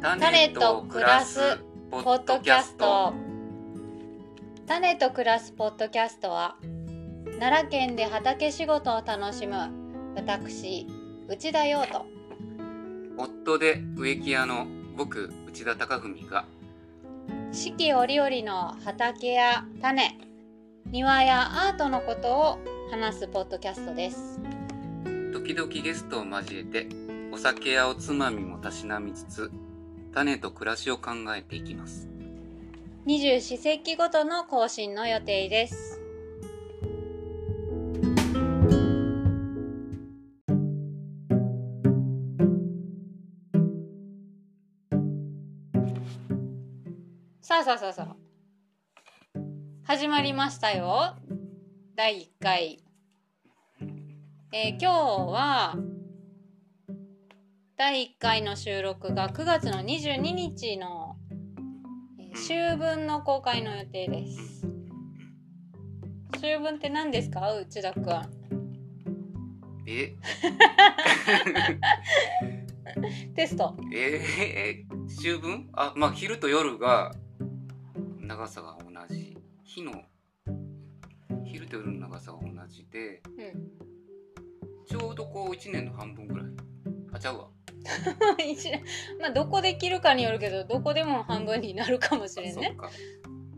種と暮らすポッドキャスト。種と暮らすポッドキャストは奈良県で畑仕事を楽しむ私内田洋と夫で植木屋の僕内田貴文が四季折々の畑や種庭やアートのことを話すポッドキャストです。時々ゲストを交えてお酒やおつまみもたしなみつつ種と暮らしを考えていきます。二十四節気ごとの更新の予定です。さあさあさあさあ。始まりましたよ。第1回。えー今日は第1回の収録が9月の22日の、えー秋分の公開の予定です。秋分って何ですか？内田くんえ？テスト。えー、秋分？あまあ昼と夜が長さが同じ。日の昼と夜の長さが同じでうん。ちょうどこう1年の半分ぐらい。あちゃうわ まあどこで切るかによるけどどこでも半分になるかもしれんね。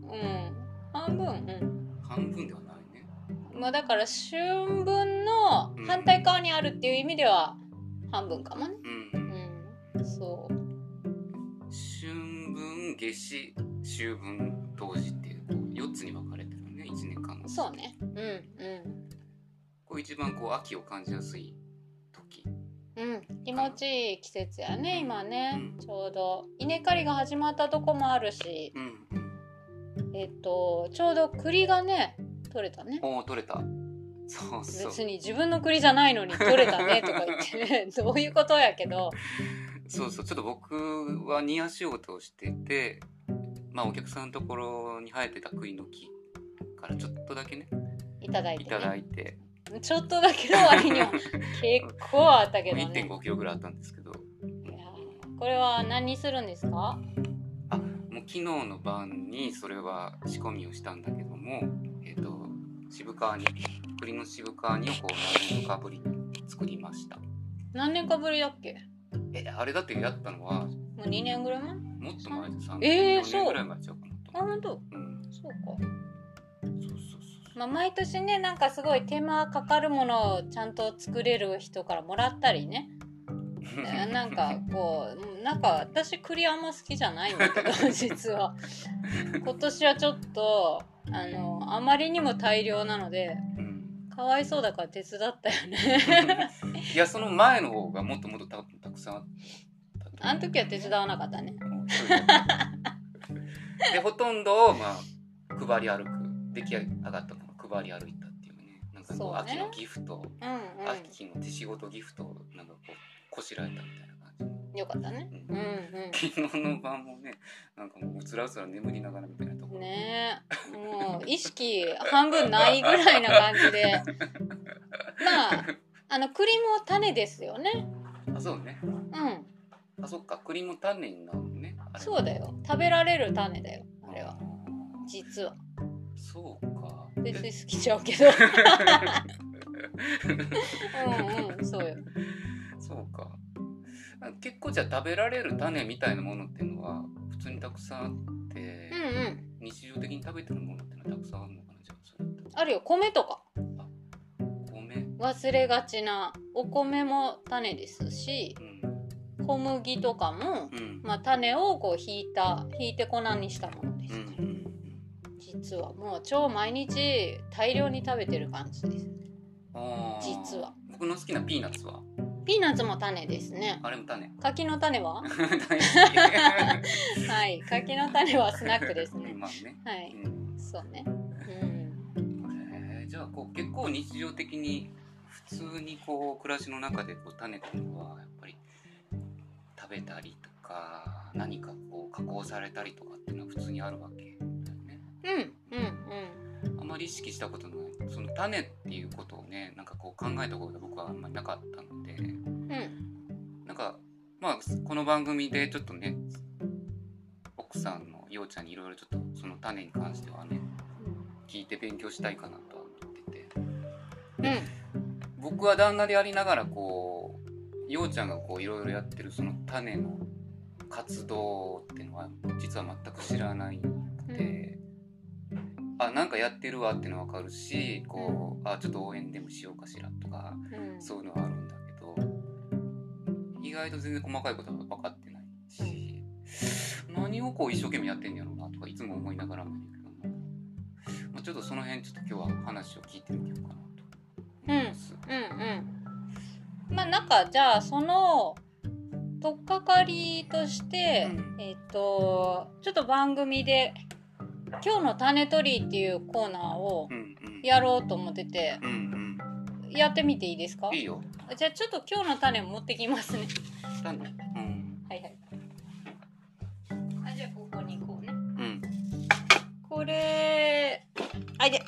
うん。半分うん。半分ではないね。まあだから春分の反対側にあるっていう意味では半分かもね。うん。うん。そう。春分夏至秋分冬至っていうこう4つに分かれてるね1年間のそうね。うんうん。こう一番こう秋を感じやすい時うん、気持ちいい季節やね今ね、うん。ちょうど。稲刈りが始まったとこもあるし。うん。えっとちょうど栗がね取れたね。おお取れた。そうそう。別に自分の栗じゃないのに取れたねとか言って どういうことやけど。そうそう。ちょっと僕は庭仕事をしててまあお客さんのところに生えてた栗の木からちょっとだけね。いただいて、いただね、いてちょっとだけの割には 結構あったけどね。1.5キロぐらいあったんですけど。これは何にするんですか？あもう昨日の晩にそれは仕込みをしたんだけどもえっ、と渋皮に栗の渋皮煮をこう何年かぶりに作りました。何年かぶりだっけ？えあれだってやったのはもう2年ぐらい前？もっと前で3えー年、4そう年ぐらい前ちゃうかなとあ本当？うん。そうかまあ、毎年ねなんかすごい手間かかるものをちゃんと作れる人からもらったりね。な なんかこうなんか私栗あんま好きじゃないんだけど実は。今年はちょっとあのあまりにも大量なのでうん。かわいそうだから手伝ったよね。いやその前の方がもっともっとたたくさんあったとあの時は手伝わなかったね。でほとんどをまあ配り歩く出来上がった配り歩いたっていうね。なんかこう秋のギフト、うんう秋の手仕事ギフトをなんかこうこしらえたみたいな感じ。んよかったね。ううんん。昨日の晩もねなんかもううつらうつら眠りながらみたいなところ、うんねえ。もう意識半分ないぐらいな感じで。まああの栗も種ですよね。あそうね。うん。あそっか。栗も種になるのね。そうだよ食べられる種だよあれは。あ実はーそうか別にえ好きちゃうけど。うんうんそうよ。そうか。あ結構じゃあ食べられる種みたいなものっていうのは普通にたくさんあってう、んうん。日常的に食べてるものっていうのはたくさんあるのかなじゃあそれあるよ。米とか。米。忘れがちなお米も種ですしうん。小麦とかも、うん。まあ、種をこうひいたひいて粉にしたものですうんから、実はもう超毎日大量に食べてる感じです。実は。僕の好きなピーナッツは？ピーナッツも種ですね。あれも種。柿の種は？はい柿の種はスナックですね。まあね、はい。うん。そうね。うん。じゃあこう結構日常的に普通にこう暮らしの中でこう種っていうのはやっぱり食べたりとか何かこう加工されたりとかっていうのは普通にあるわけ？だよね。うんうんあまり意識したことないその種っていうことをねなんかこう考えたことが僕はあんまりなかったのでうんなんかまあこの番組でちょっとね奥さんのようちゃんにいろいろちょっとその種に関してはね聞いて勉強したいかなとは思っててうん僕は旦那でありながらこうようちゃんがこういろいろやってるその種の活動っていうのは実は全く知らないくて、あなんかやってるわっていうのは分かるしこうあちょっと応援でもしようかしらとかうん。そういうのはあるんだけど意外と全然細かいことは分かってないし何をこう一生懸命やってんやろうなとかいつも思いながらもいるけども、まあ、ちょっとその辺ちょっと今日は話を聞いてみようかなと思います。うんうん。まあなんかじゃあその取っかかりとして、うん。えっ、とちょっと番組で「今日の種取り」っていうコーナーをやろうと思ってて。うんやってみていいですか？うん、いいよ。じゃあちょっと今日の種持ってきますね。種。うん。はいはい。あじゃあここにこうね。うん、これあいで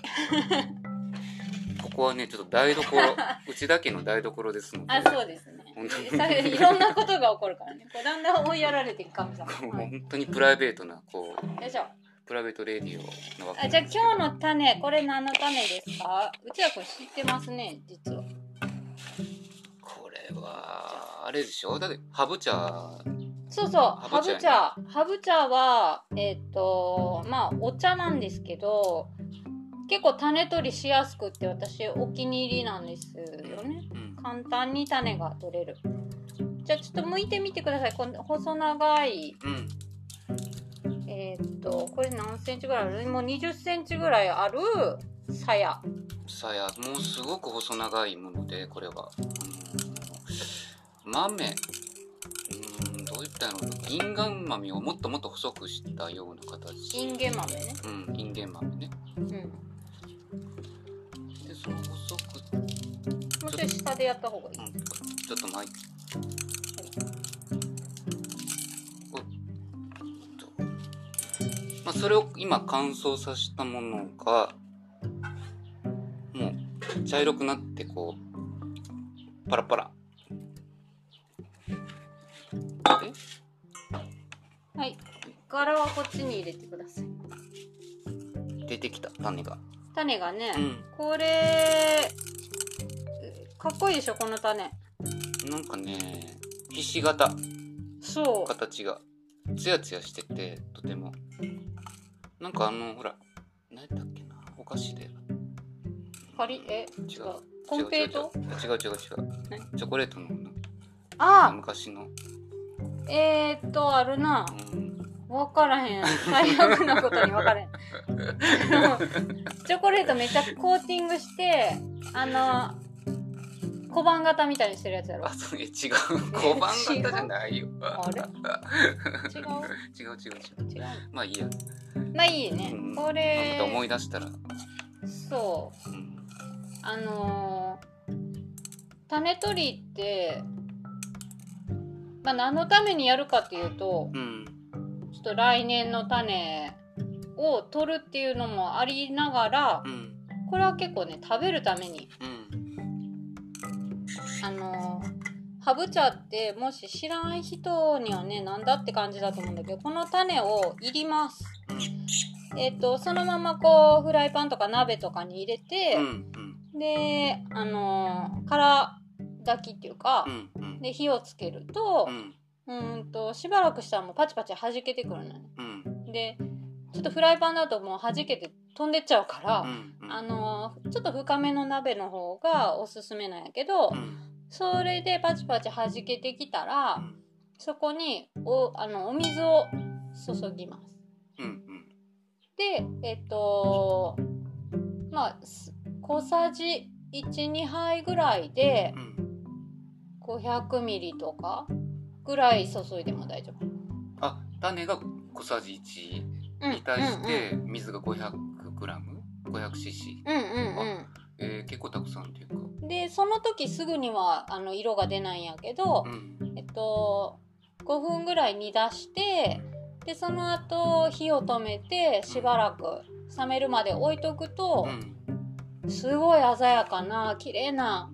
ここはねちょっと台所。内田家の台所ですので。あそうですね。本当に。さいろんなことが起こるからね。こうだんだん追いやられていく神様、こうはい、本当にプライベートなこう。よいしょプライベートレディオのわあじゃあ今日の種これ何の種ですか？内田君知ってますね実は。これはあれでしょ？だってハブ茶。そうそうハハブ茶。ハブ茶はえっ、とまあお茶なんですけど結構種取りしやすくって私お気に入りなんですよね。うん。簡単に種が取れる。じゃあちょっと剥いてみてください。この細長いうんえーっとこれ何センチぐらいある？もう20センチぐらいある鞘。さやもうすごく細長いものでこれは。うん。豆。うんどういったのインガン豆をもっともっと細くしたような形。インゲン豆ね。うんインゲン豆ね。うん。でその細く、もうちょい下でやった方がいい。うん、ちょっと巻いてそれを今乾燥させたものがもう茶色くなってこうパラパラ。で？はい。柄はこっちに入れてください。出てきた。種が。種がね、うん。これかっこいいでしょこの種。なんかねひし形。そう。形が。ツヤツヤしててとてもなんかあのほら何やっけなお菓子でパリえ？違う。コンペイト？違う違う違う。違うチョコレートのあ！昔の。えー、っとあるな。うん。分からへん。最悪なことに分からへん。チョコレートめっちゃコーティングしてあの小判型みたいにしてるやつやろ。あそうえ違う。小判型じゃないよ。あれ？違う？違う違う違う。まあいいや、まあいいね、うん。こまあまたれ思い出したら、そう。うん。あのー種取りって、まあ、何のためにやるかっていうとうん。ちょっと来年の種を取るっていうのもありながらうん。これは結構ね食べるためにうんあのーハブ茶ってもし知らん人にはねなんだって感じだと思うんだけどこの種をいります。えっ、とそのままこうフライパンとか鍋とかに入れて、うんうん。であのー空炊きっていうか、うんうん。で火をつけるとう、ん。うーんとしばらくしたらもうパチパチ弾けてくるのね。うん。でちょっとフライパンだともう弾けて飛んでっちゃうから、うんあのーちょっと深めの鍋の方がおすすめなんやけど、うんそれでパチパチ弾けてきたら、うんそこにおあのお水を注ぎます。うんでえっとまあす小さじ12杯ぐらいでうん500ミリとかぐらい注いでも大丈夫。あ種が小さじ1に対して水が 500g500cc うんうんうん。えー、結構たくさんっていうか。うん。でその時すぐにはあの色が出ないんやけどう、ん。えっと5分ぐらい煮出してでその後火を止めてしばらく冷めるまで置いとくとう、んすごい鮮やかな綺麗な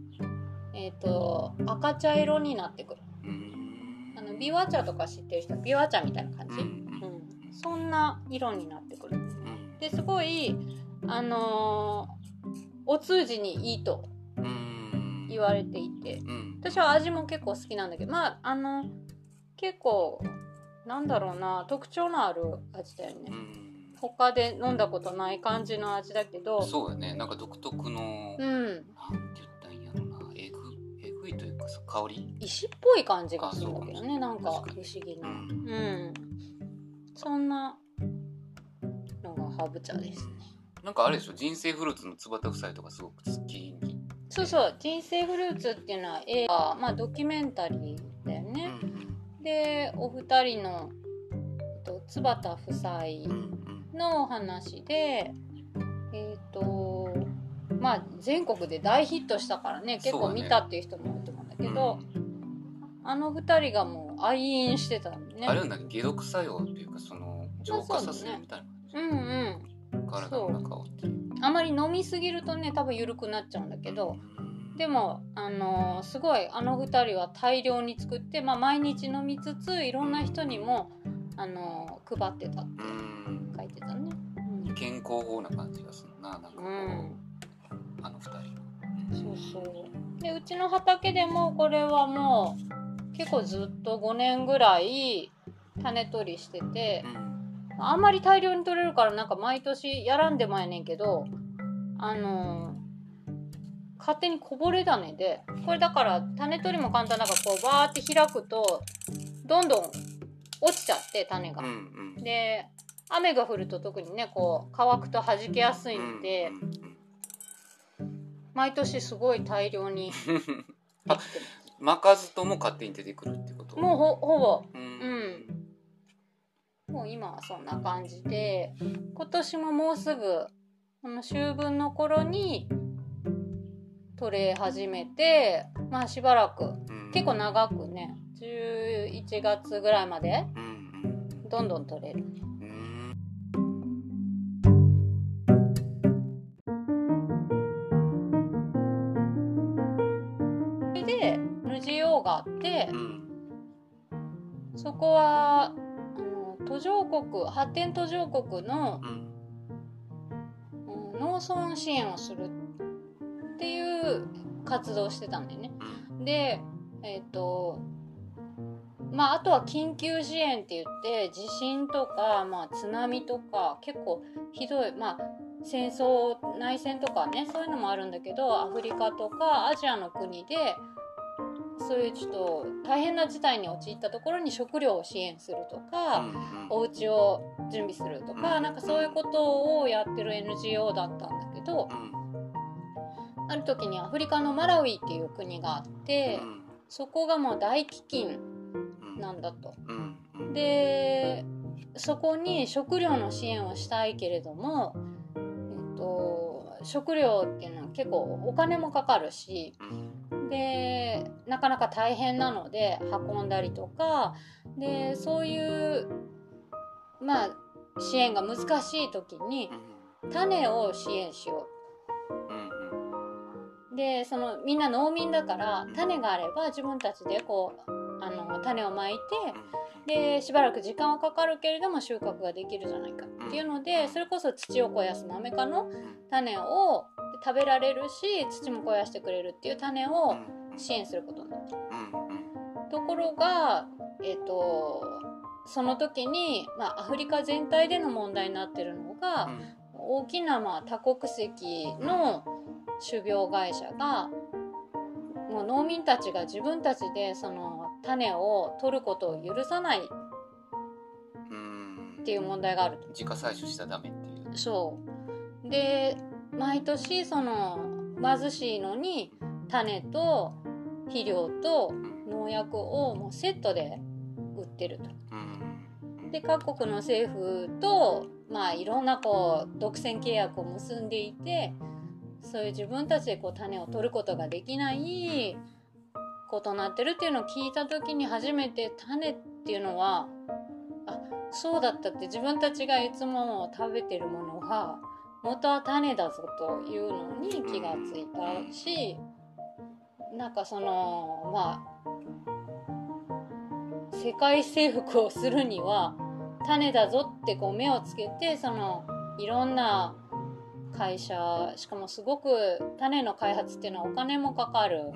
えっと赤茶色になってくる。うーん。あのビワ茶とか知ってる人ビワ茶みたいな感じ、うん。うん。そんな色になってくる。うん。ですごいあのーお通じにいいとうん言われていて。うん。私は味も結構好きなんだけどまああの結構なんだろうな特徴のある味だよね。うん。他で飲んだことない感じの味だけど。そうやね。なんか独特の、うん。なんて言ったんやろな。えぐえぐいというかさ香り？石っぽい感じがするんだけどねなんか不思議な。うん。うん。そんなのがハーブ茶ですね。なんかあれでしょ？人生フルーツの椿夫妻とかすごく好きに、そうそう「人生フルーツ」っていうのは映画まあドキュメンタリーだようんね、でお二人のえっと椿田夫妻のお話でえっ、とまあ全国で大ヒットしたからね結構見たっていう人もいると思うんだけど、あの二人がもう愛飲してたのね。あれなんだっけ解毒作用っていうかその浄化させるみたいうんうん。な体の中をっていうあまり飲みすぎるとね多分緩くなっちゃうんだけど、でも、あのーすごいあの二人は大量に作って、まあ、毎日飲みつついろんな人にも、あのー配ってたってうん。書いてたね。健康法な感じがするななんかこう、うん。あの二人そうそう。でうちの畑でもこれはもう結構ずっと5年ぐらい種取りしててうんあんまり大量に取れるからなんか毎年やらんでもやねんけどあのー勝手にこぼれ種でこれだから種取りも簡単だからこうバーって開くとどんどん落ちちゃって種が。うん。うん。で雨が降ると特にねこう乾くと弾けやすいんで毎年すごい大量に 巻かずとも勝手に出てくるってこと？もうほほぼ。ううんもう今はそんな感じで今年ももうすぐこの秋分の頃に取れ始めてまあしばらくうん。結構長くね11月ぐらいまでうんどんどん取れる。で NGO があってうん。そこは途上国発展途上国のうんうん農村支援をするっていう活動をしてたんだよね。うんでえっ、とまああとは緊急支援って言って地震とか、まあ、津波とか結構ひどいまあ戦争内戦とかねそういうのもあるんだけどアフリカとかアジアの国でそういうちょっと大変な事態に陥ったところに食料を支援するとか、お家を準備するとか、うんなんかそういうことをやってる NGO だったんだけど、うん。ある時にアフリカのマラウイっていう国があって、うん。そこがもう大飢饉うんなんだと。うん。うんでそこに食料の支援をしたいけれども、えっと、食料っていうのは結構お金もかかるしうんでなかなか大変なので運んだりとかでそういうまあ支援が難しい時にうん種を支援しよう。でそのみんな農民だから種があれば自分たちでこうあの種をまいてでしばらく時間はかかるけれども収穫ができるじゃないかっていうのでそれこそ土を肥やす豆科の種を食べられるし土も肥やしてくれるっていう種を支援することになった。ところがえっ、とその時に、まあ、アフリカ全体での問題になってるのが、大きな、まあ、多国籍の種苗会社がもう農民たちが自分たちでその種を取ることを許さないっていう問題があると。自家採取したらダメっていう。そう。で毎年その貧しいのに種と肥料と農薬をもうセットで売ってると。うんで各国の政府とまあいろんなこう独占契約を結んでいてそういう自分たちでこう種を取ることができないことになってるっていうのを聞いた時に初めて種っていうのはあそうだったって自分たちがいつも食べてるものは元は種だぞというのに気がついたしなんかそのまあ世界征服をするには種だぞってこう目をつけてそのいろんな会社しかもすごく種の開発っていうのはお金もかかる。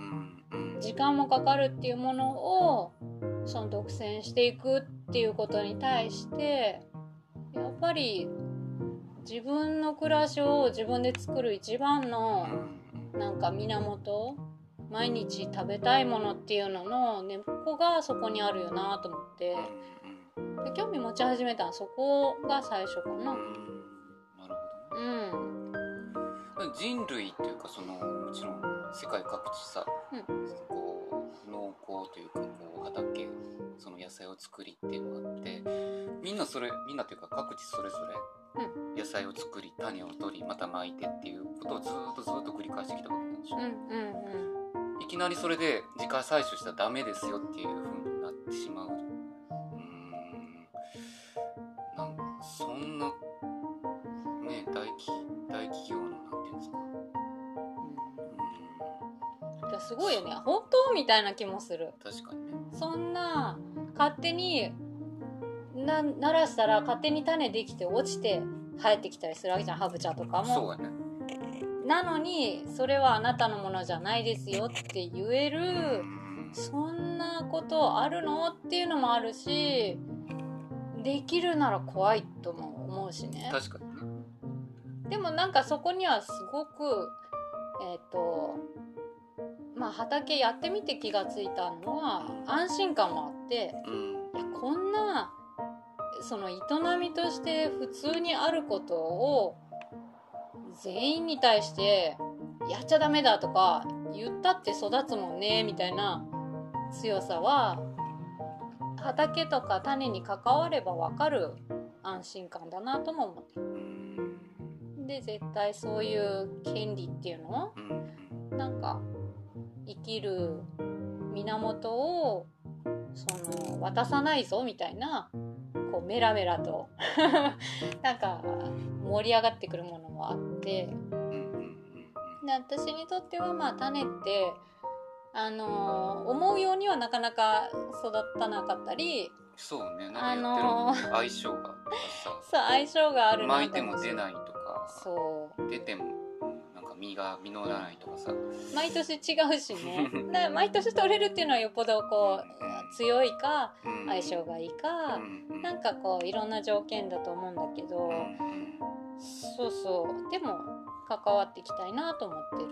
時間もかかるっていうものをその独占していくっていうことに対してやっぱり自分の暮らしを自分で作る一番のうん。なんか源毎日食べたいものっていうのの根っこがそこにあるよなと思って。うんで興味持ち始めたそこが最初かな。うん。なるほどね。うん。人類っていうかそのもちろん世界各地さ、うん。こう農耕というかこう畑その野菜を作りっていうのがあってみんなそれみんなというか各地それぞれ野菜を作り種を取りまた巻いてっていうことをずーっとずーっと繰り返してきたわけなんでしょ、うんうんいきなりそれで自家採取したらダメですよっていう風になってしまう。うーん。なんかそんなね大企大企業のなんていうんですか。うん。だすごいよね。本当みたいな気もする。確かにね。そんな勝手にな鳴らしたら勝手に種できて落ちて生えてきたりするわけじゃんハブ茶とかも。そうやね。なのにそれはあなたのものじゃないですよって言えるうんそんなことあるの？っていうのもあるしできるなら怖いとも思うしね。確かにね。でもなんかそこにはすごくえっ、とまあ畑やってみて気がついたのは安心感もあってうん。いやこんなその営みとして普通にあることを全員に対してやっちゃダメだとか言ったって育つもんねみたいな強さは畑とか種に関われば分かる安心感だなとも思って。うん。で絶対そういう権利っていうのうん。なんか生きる源をその渡さないぞみたいなこうメラメラと なんか盛り上がってくるものもあって。で私にとってはまあ種ってあのー思うようにはなかなか育たなかったりそうねなんかあやのってる相性がそう相性があさ るな巻いても出ないとかそう。出てもなんか実が実らないとかさ。毎年違うしね。毎年取れるっていうのはよっぽどこう強いかうん。相性がいいかうん。なんかこういろんな条件だと思うんだけどうんうんそうそう。でも関わっていきたいなと思ってる。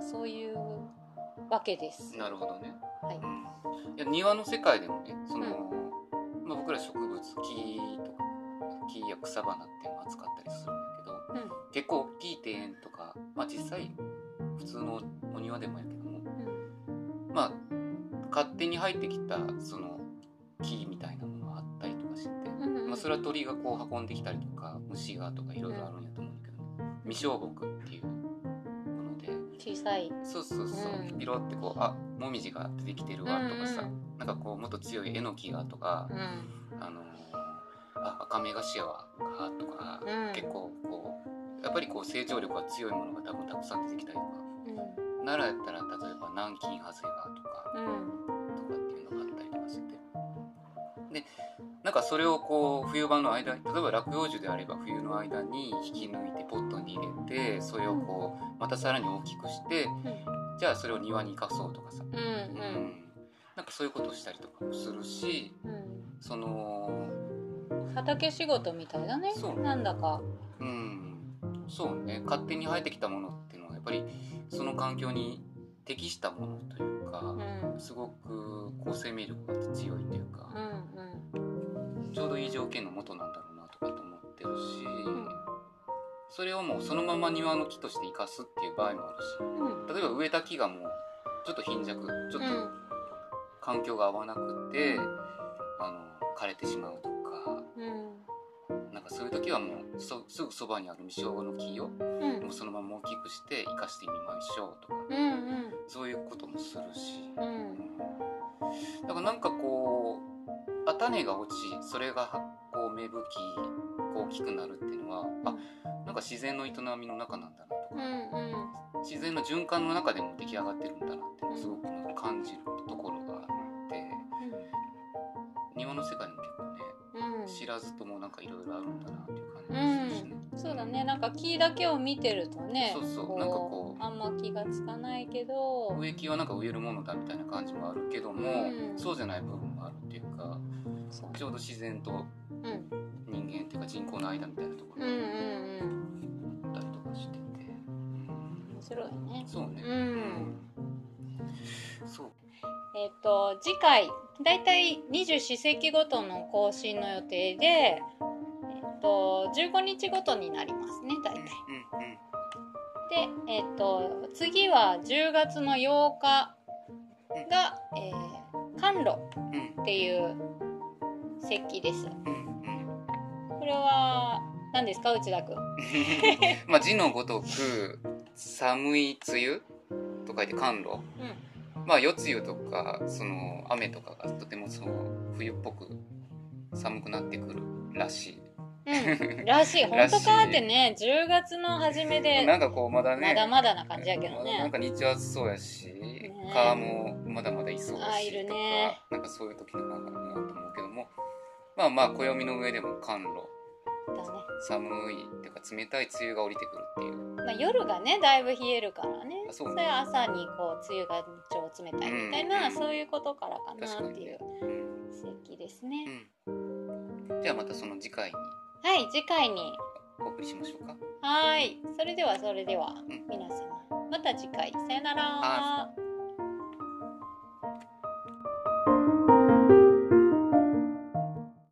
そういうわけです。なるほどね。はい。うん。いや庭の世界でもねその、まあ、僕ら植物木とか木や草花っていうのを扱ったりするんだけどうん。結構大きい庭園とか、まあ、実際普通のお庭でもやけどもまあ勝手に入ってきたその木みたいなものがあったりとかして、うんうんまあ、それは鳥がこう運んできたりとか虫がとかいろいろあるんやと思うんだけど、未消木っていうもので。小さい。そうそうそう、うんピロってこうあもみじが出てきてるわとかさ、うんなんかこうもっと強いえのきがとか、うん。あのーあ赤目頭がとか、うん。結構こうやっぱりこう成長力が強いものが多分たくさん出てきたりとか。うん奈良やったら例えば南京ハゼがとかうんとかっていうのがあったりとかしてて。でなんかそれをこう冬場の間例えば落葉樹であれば冬の間に引き抜いてポットに入れてそれをこうまたさらに大きくしてじゃあそれを庭に生かそうとかさ、うんうん。なんかそういうことをしたりとかもするしうん。その畑仕事みたいだね。そうなんだか。うん。そうね。勝手に生えてきたものっていうのはやっぱりその環境に適したものというかう、ん。すごくこう生命力が強いというか、うんちょうどいい条件のもとなんだろうなとかと思ってるし、ん。それをもうそのまま庭の木として生かすっていう場合もあるしうん。例えば植えた木がもうちょっと貧弱ちょっとうん。環境が合わなくて、あの枯れてしまうとか。うんなんかそういう時はもうそすぐそばにある未生の木をうん。もうそのまま大きくして生かしてみましょうとか。うんうん。そういうこともするし、ううん。んだからなんかこうあ種が落ちそれが発酵芽吹き大きくなるっていうのは、あなんか自然の営みの中なんだなとか、うんうん。自然の循環の中でも出来上がってるんだなっていうのをすごく感じるところがあって。の世界にも結構知らずともなんかいろいろあるんだなっていう感じがするしね、そうだね。なんか木だけを見てるとねそうそう。なんかこうあんま気がつかないけど。植木はなんか植えるものだみたいな感じもあるけども、うん。そうじゃない部分もあるっていうかちょうど自然とうん。人間っていうか人口の間みたいなところうんうんがうんあったりとかしてて、面白いね。そうね、うん。そう。えっ、と次回だいたい二十四節気ごとの更新の予定でえっ、と15日ごとになりますね大体。うんうんでえっ、と次は10月の8日が、えー、甘露うん。っていう節気です。うんうん。これは何ですか内田君？まあ字のごとく寒い梅雨と書いて寒露まあ夜露とかその雨とかがとてもそう冬っぽく寒くなってくるらしい。うん、うん、らしい。本当かってね10月の初めでなんかこうまだねまだまだな感じやけどなんねか日中暑そうやし、ね。川もまだまだいそうだしとか、ね。なんかそういう時のなんかなと思うけども。まあまあ暦の上でも寒露。だね、寒いっていうか冷たい梅雨が降りてくるっていうまあ、夜がねだいぶ冷えるからね。あそれは朝にこう梅雨が超冷たいみたいな、うんそういうことからかなっていううん節気ですね、うん、じゃあまたその次回に。はい次回に。お送りしましょうか。はい。それではそれではうん。皆様。また次回。さよなら。は